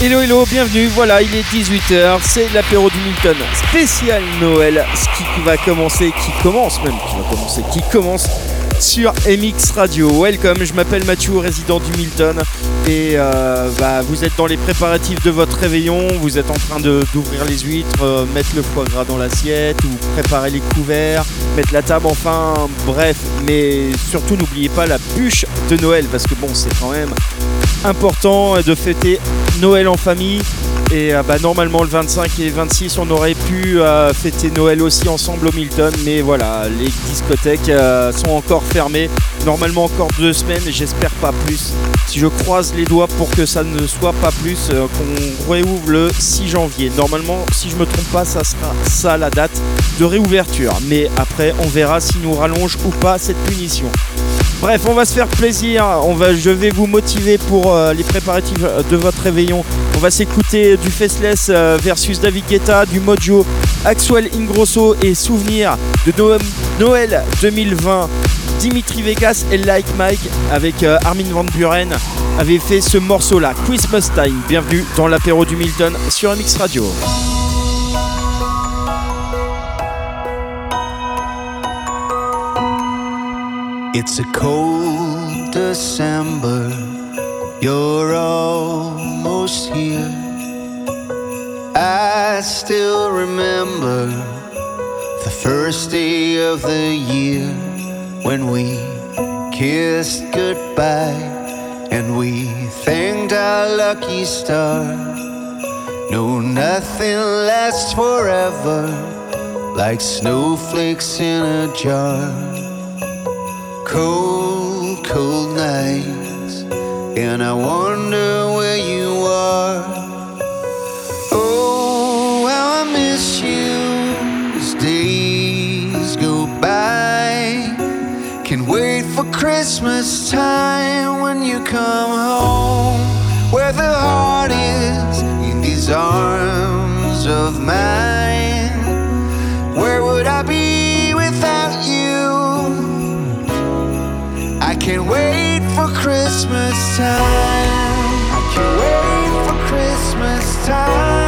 Hello hello, bienvenue, voilà il est 18h, c'est l'apéro du Milton. Spécial Noël, ce qui va commencer, qui commence même, qui va commencer, qui commence sur MX Radio. Welcome, je m'appelle Mathieu, résident du Milton. Et euh, bah, vous êtes dans les préparatifs de votre réveillon, vous êtes en train d'ouvrir les huîtres, euh, mettre le foie gras dans l'assiette, ou préparer les couverts, mettre la table, enfin bref. Mais surtout n'oubliez pas la bûche de Noël, parce que bon, c'est quand même important de fêter Noël en famille. Et euh, bah, normalement le 25 et 26 on aurait pu euh, fêter Noël aussi ensemble au Milton. Mais voilà, les discothèques euh, sont encore fermées. Normalement encore deux semaines, j'espère pas plus. Si je croise les doigts pour que ça ne soit pas plus, qu'on réouvre le 6 janvier. Normalement, si je me trompe pas, ça sera ça la date de réouverture. Mais après, on verra si nous rallonge ou pas cette punition. Bref, on va se faire plaisir. On va, je vais vous motiver pour les préparatifs de votre réveillon. On va s'écouter du Faceless euh, versus David Guetta, du Mojo, Axwell Ingrosso et Souvenir de Noël 2020. Dimitri Vegas et Like Mike avec euh, Armin Van Buren avaient fait ce morceau-là, Christmas Time. Bienvenue dans l'apéro du Milton sur MX Radio. It's a cold December. I still remember the first day of the year when we kissed goodbye and we thanked our lucky star. No, nothing lasts forever like snowflakes in a jar. Cold, cold nights, and I wonder where you are. Christmas time when you come home, where the heart is in these arms of mine. Where would I be without you? I can't wait for Christmas time. I can't wait for Christmas time.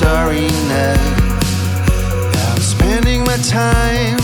starry. Now I'm spending my time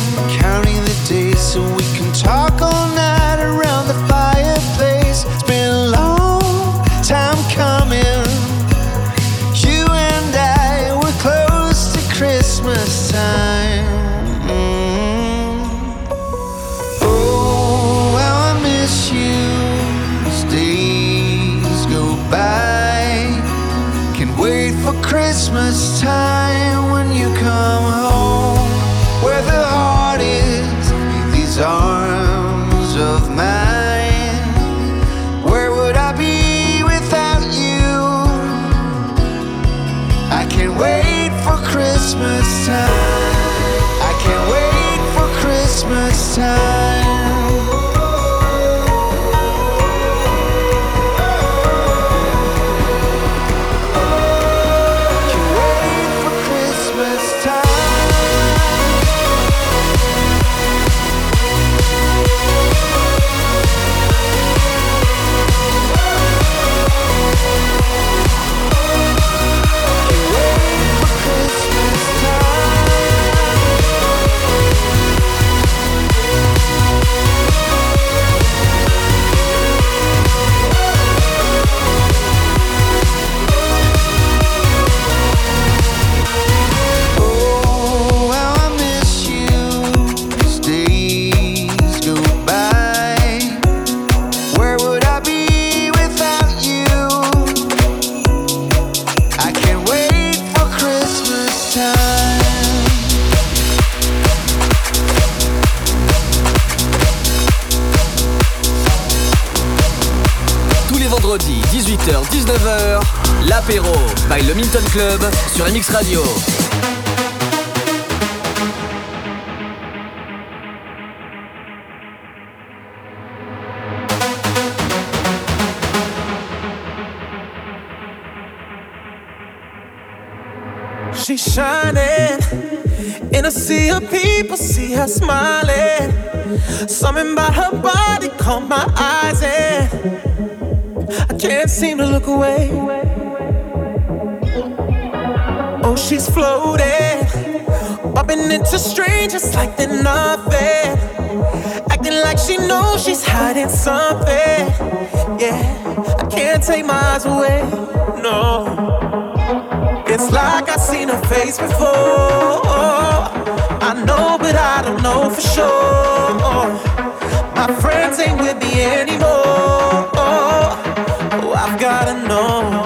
Club sur MX Radio. She's shining in a sea of people, see her smiling. Something about her body caught my eyes, and I can't seem to look away. She's floating, bumping into strangers like they're nothing. Acting like she knows she's hiding something. Yeah, I can't take my eyes away. No. It's like I've seen her face before. I know, but I don't know for sure. My friends ain't with me anymore. Oh, I've gotta know.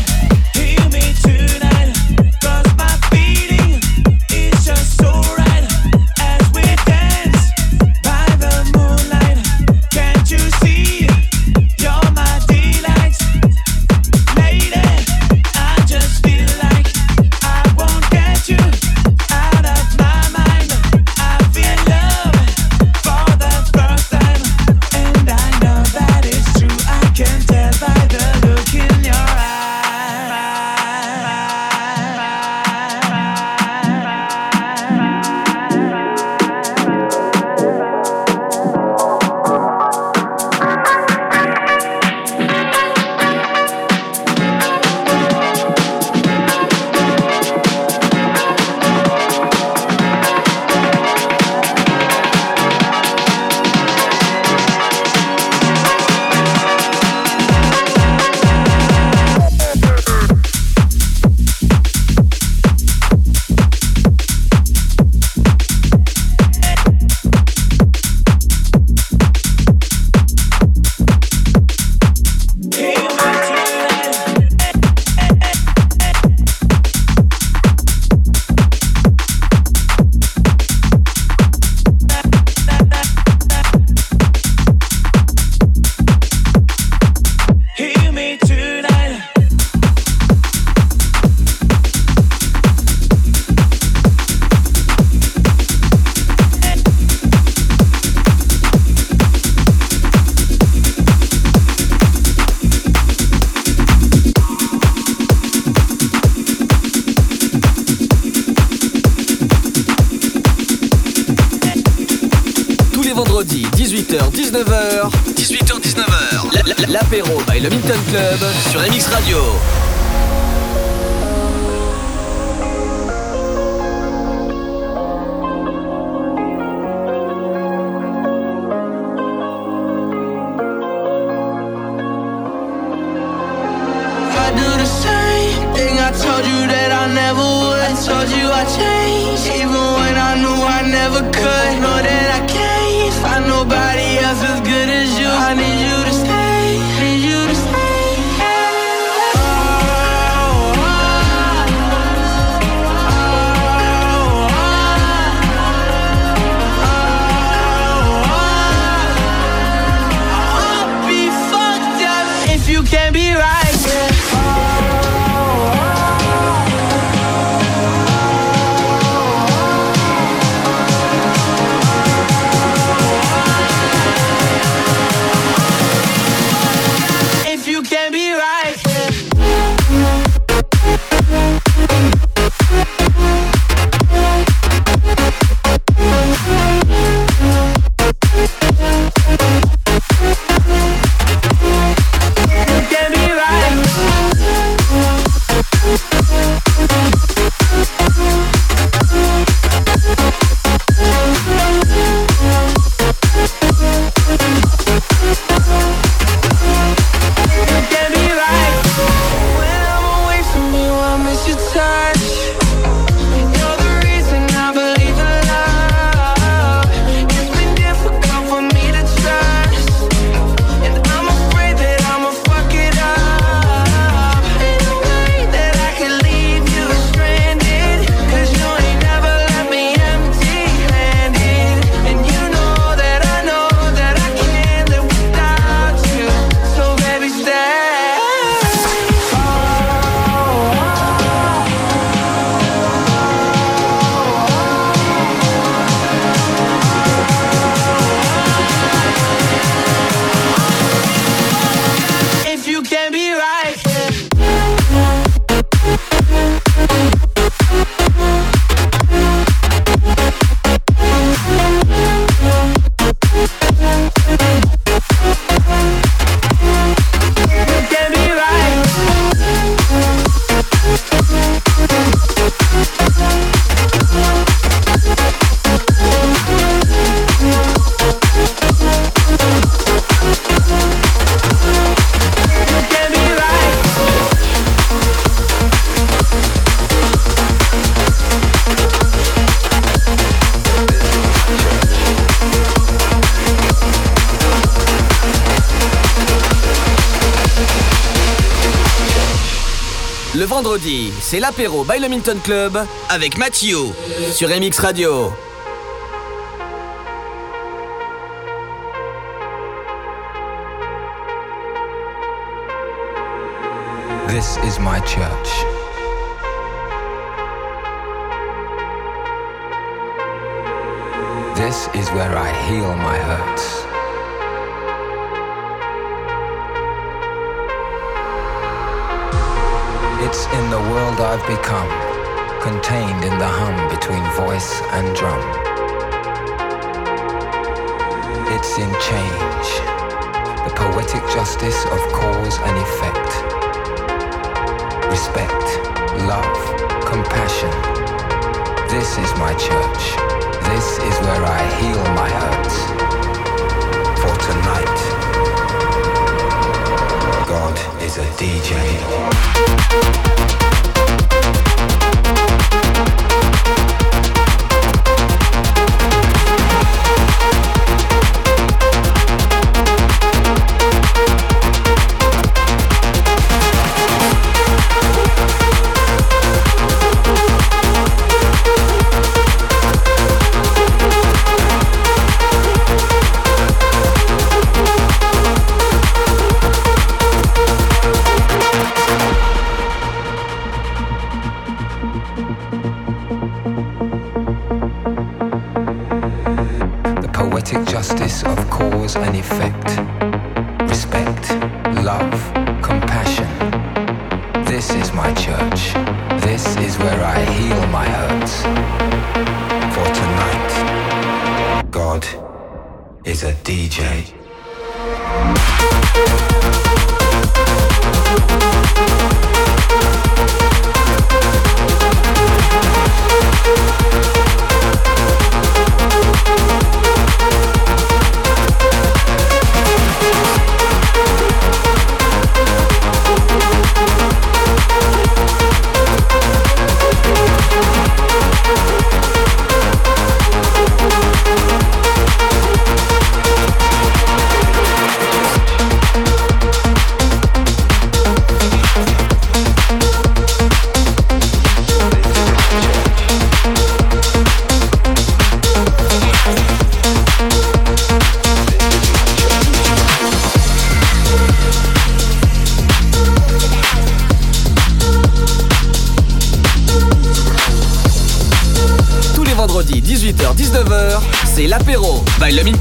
c'est l'apéro by le Minton Club avec Mathieu sur MX Radio. This is my church. This is where I heal my hurts. It's in the world I've become, contained in the hum between voice and drum. It's in change, the poetic justice of cause and effect. Respect, love, compassion. This is my church. This is where I heal my hurts. For tonight. Is a DJ. respect, love, compassion. This is my church. This is where I heal my hurts. For tonight, God is a DJ.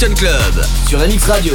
Club sur MX Radio.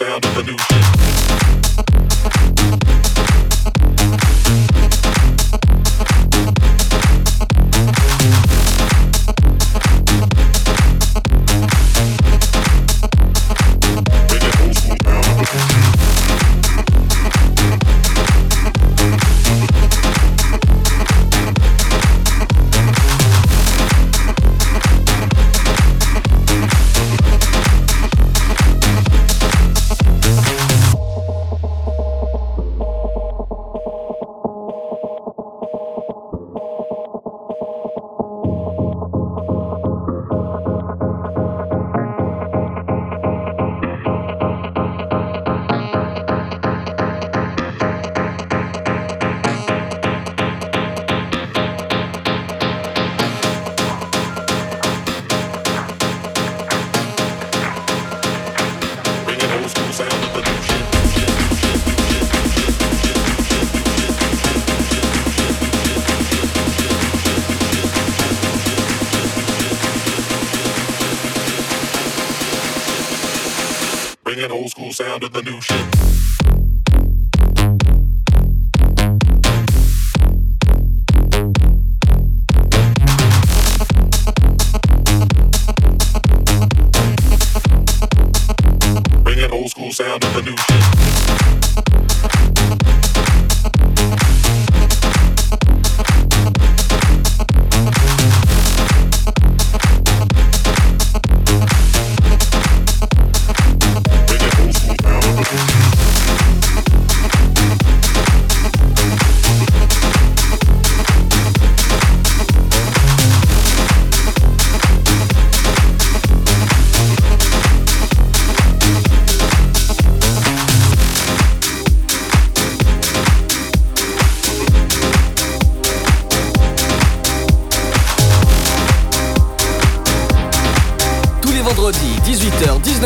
Sound of the new sound to the new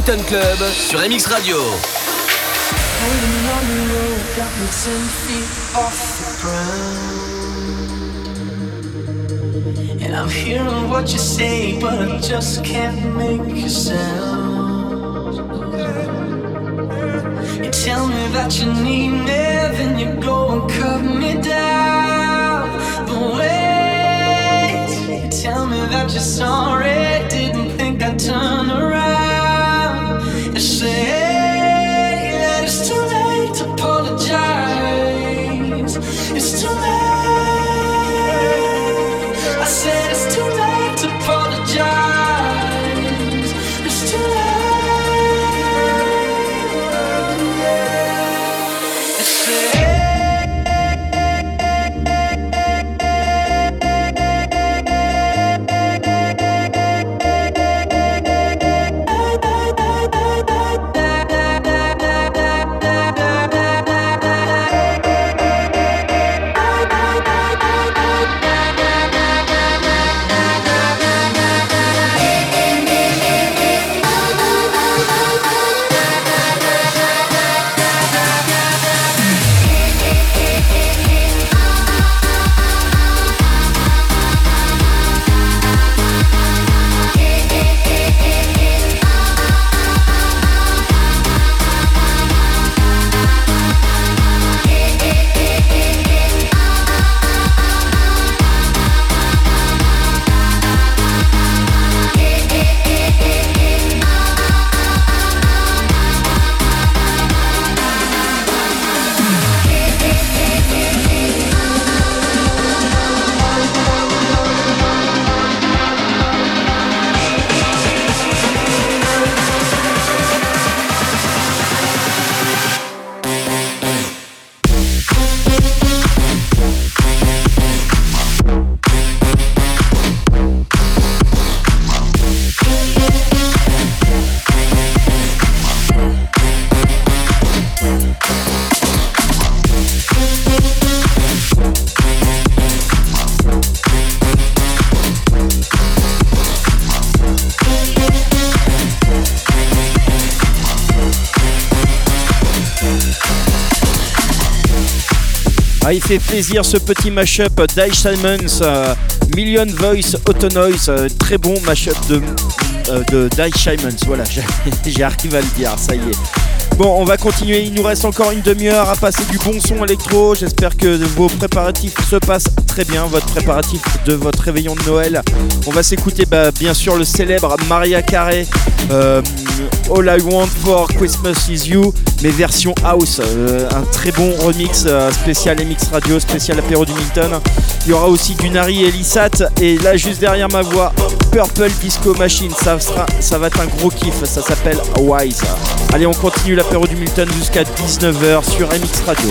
Minton Club sur MX Radio. Plaisir ce petit mashup d'Ice Simons, euh, Million Voice Auto Noise, euh, très bon mashup de, euh, de Dice Simons. Voilà, j'arrive à le dire, ça y est. Bon, on va continuer. Il nous reste encore une demi-heure à passer du bon son électro. J'espère que vos préparatifs se passent très bien. Votre préparatif de votre réveillon de Noël. On va s'écouter bah, bien sûr le célèbre Maria Carey. euh, All I Want for Christmas is You, mais version house. Euh, un très bon remix euh, spécial MX Radio, spécial apéro du Milton. Il y aura aussi du Nari et. Et là, juste derrière ma voix, Purple Disco Machine. Ça, ça va être un gros kiff. Ça s'appelle Wise. Allez, on continue du Milton jusqu'à 19h sur MX Radio.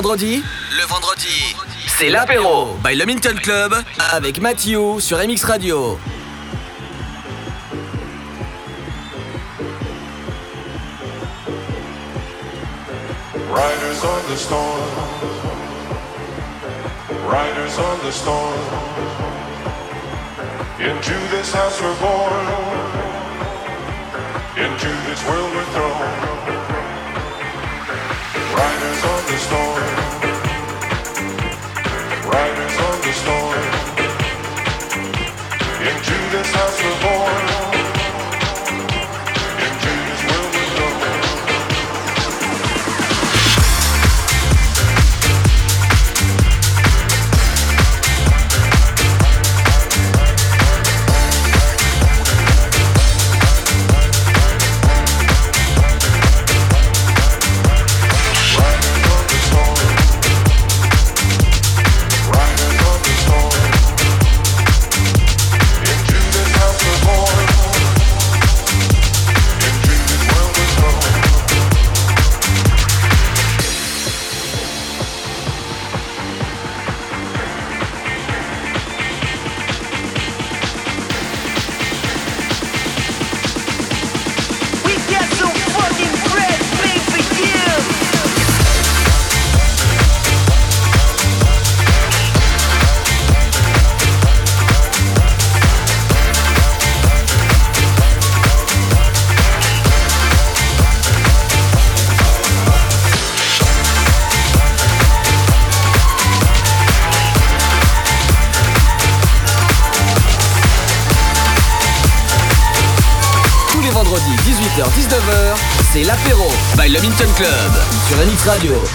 vendredi Le vendredi, c'est l'apéro by le Minton Club avec Mathieu sur MX Radio. Riders on the storm. Riders on the storm. Into this house we're born. Into this world we're thrown. this house Club sur la Mix Radio.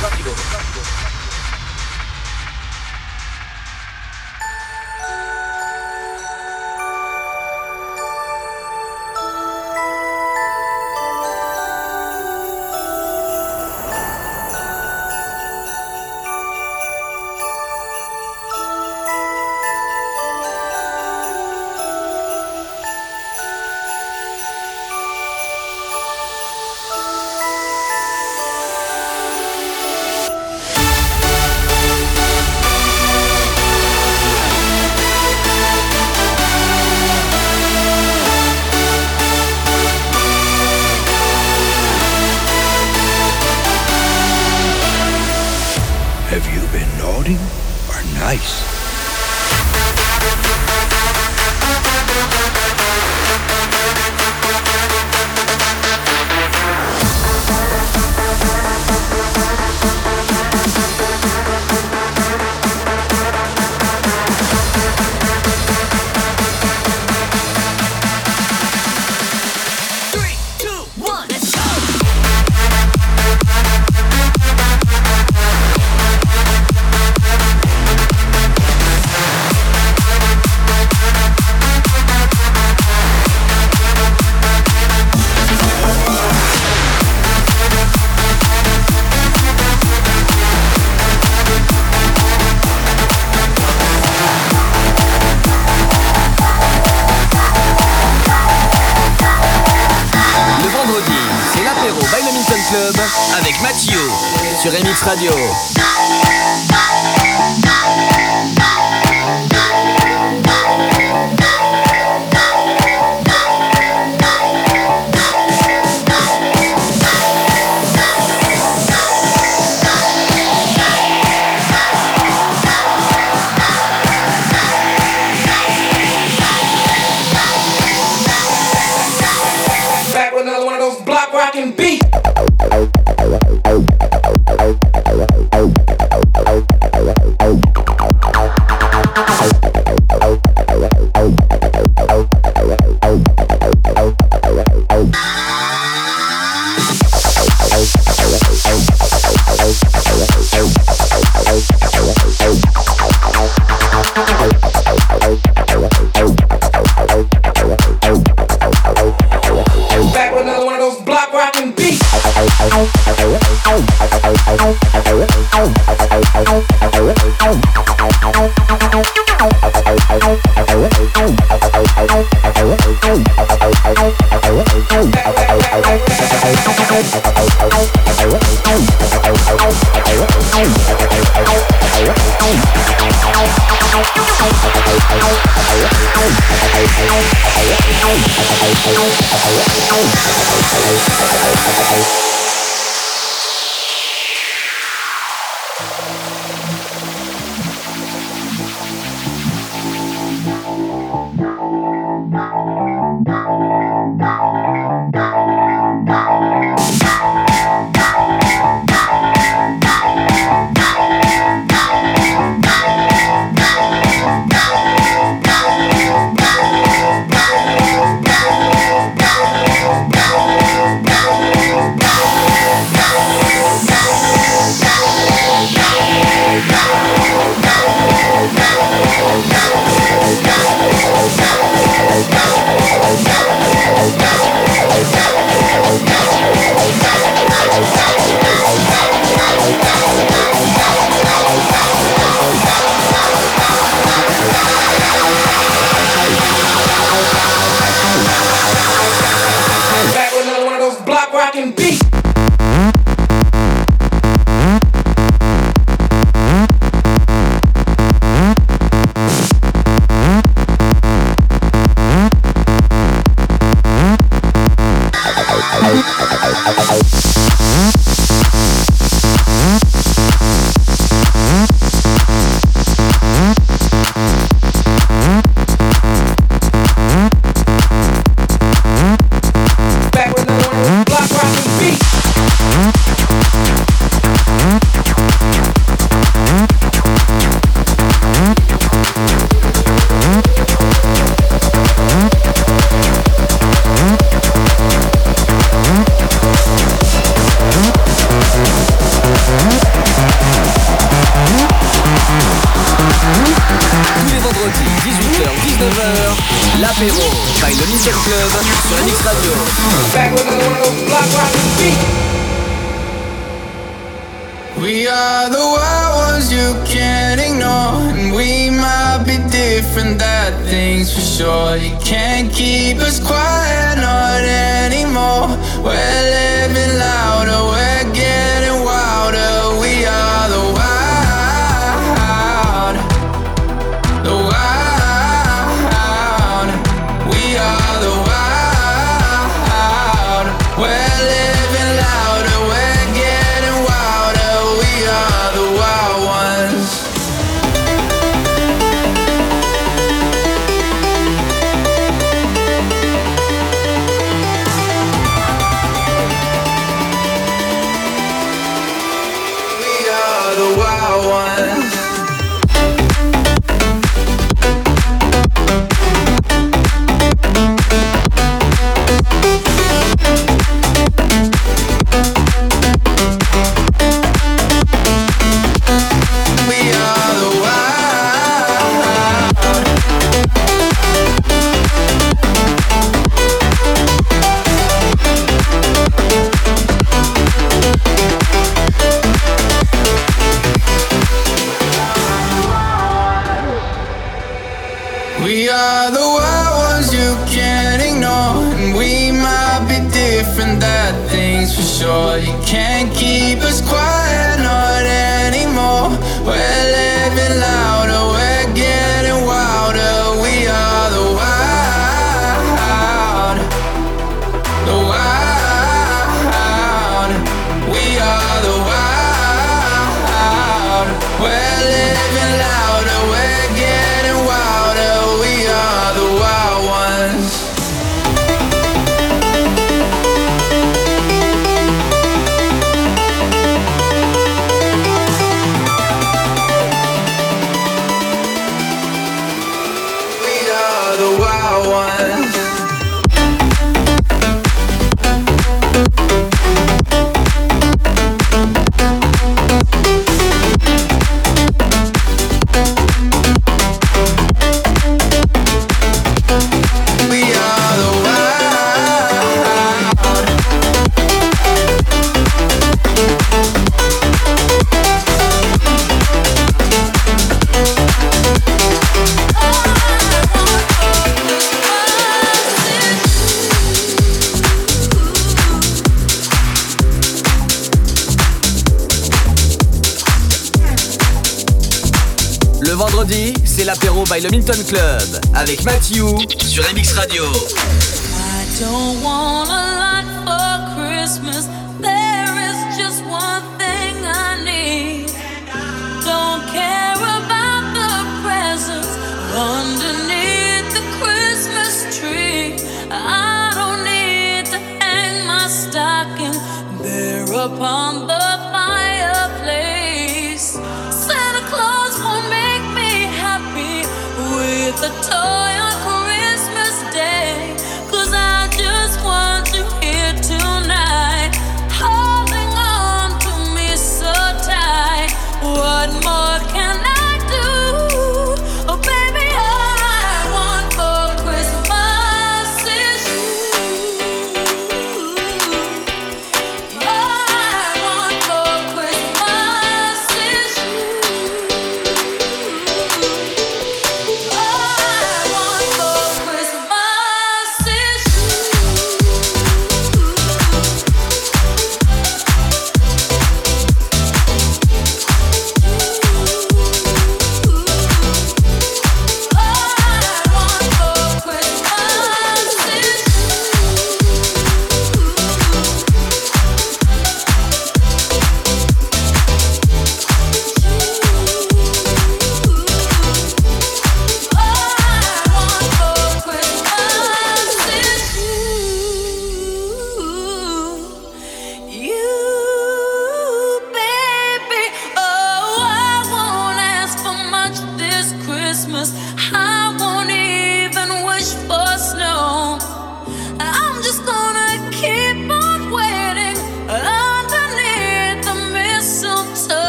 by le Milton Club avec Matthew sur MX Radio. I don't want a lot for Christmas.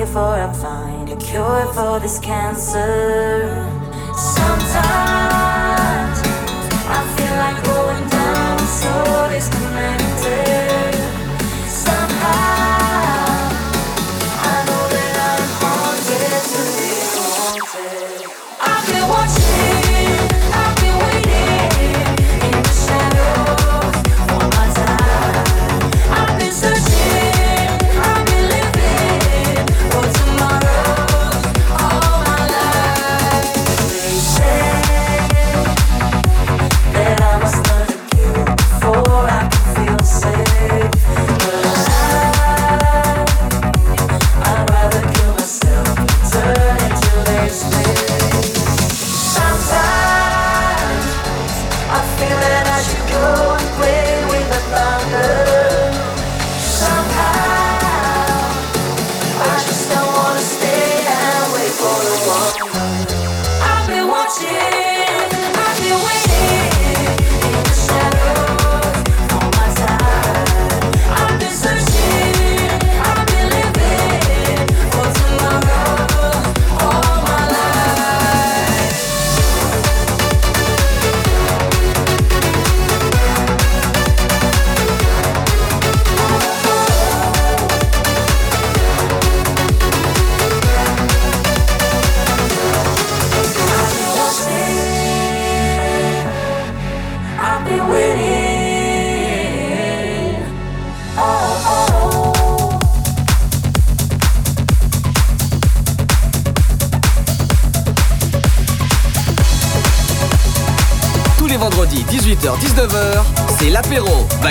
before I find a cure for this cancer. Sometimes.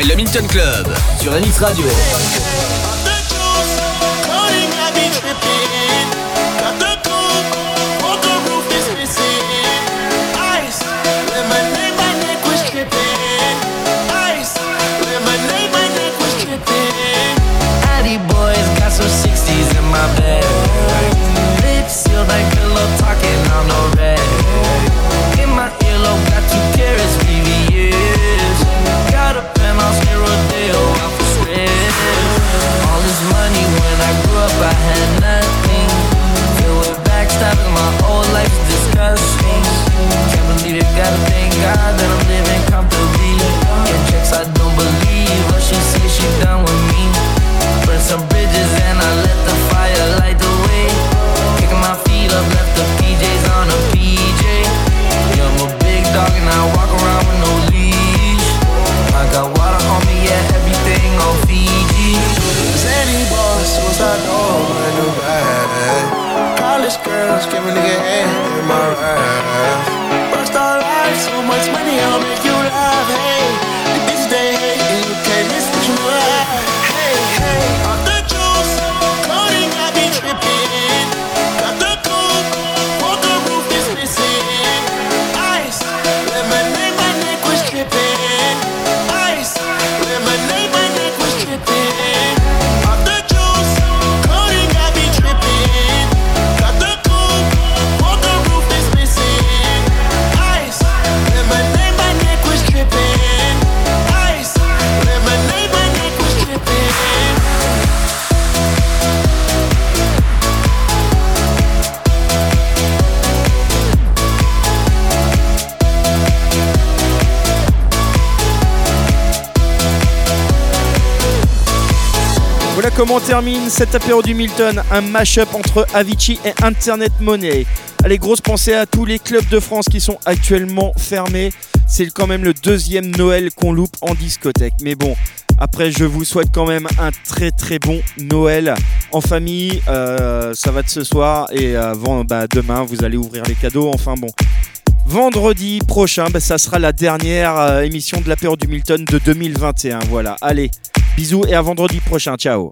le Minton Club sur MX Radio. Termine cet apéro du Milton, un mash-up entre Avicii et Internet Money. Allez, grosse pensée à tous les clubs de France qui sont actuellement fermés. C'est quand même le deuxième Noël qu'on loupe en discothèque. Mais bon, après, je vous souhaite quand même un très très bon Noël en famille. Euh, ça va de ce soir et avant, bah, demain, vous allez ouvrir les cadeaux. Enfin bon. Vendredi prochain, bah, ça sera la dernière euh, émission de l'apéro du Milton de 2021. Voilà, allez, bisous et à vendredi prochain. Ciao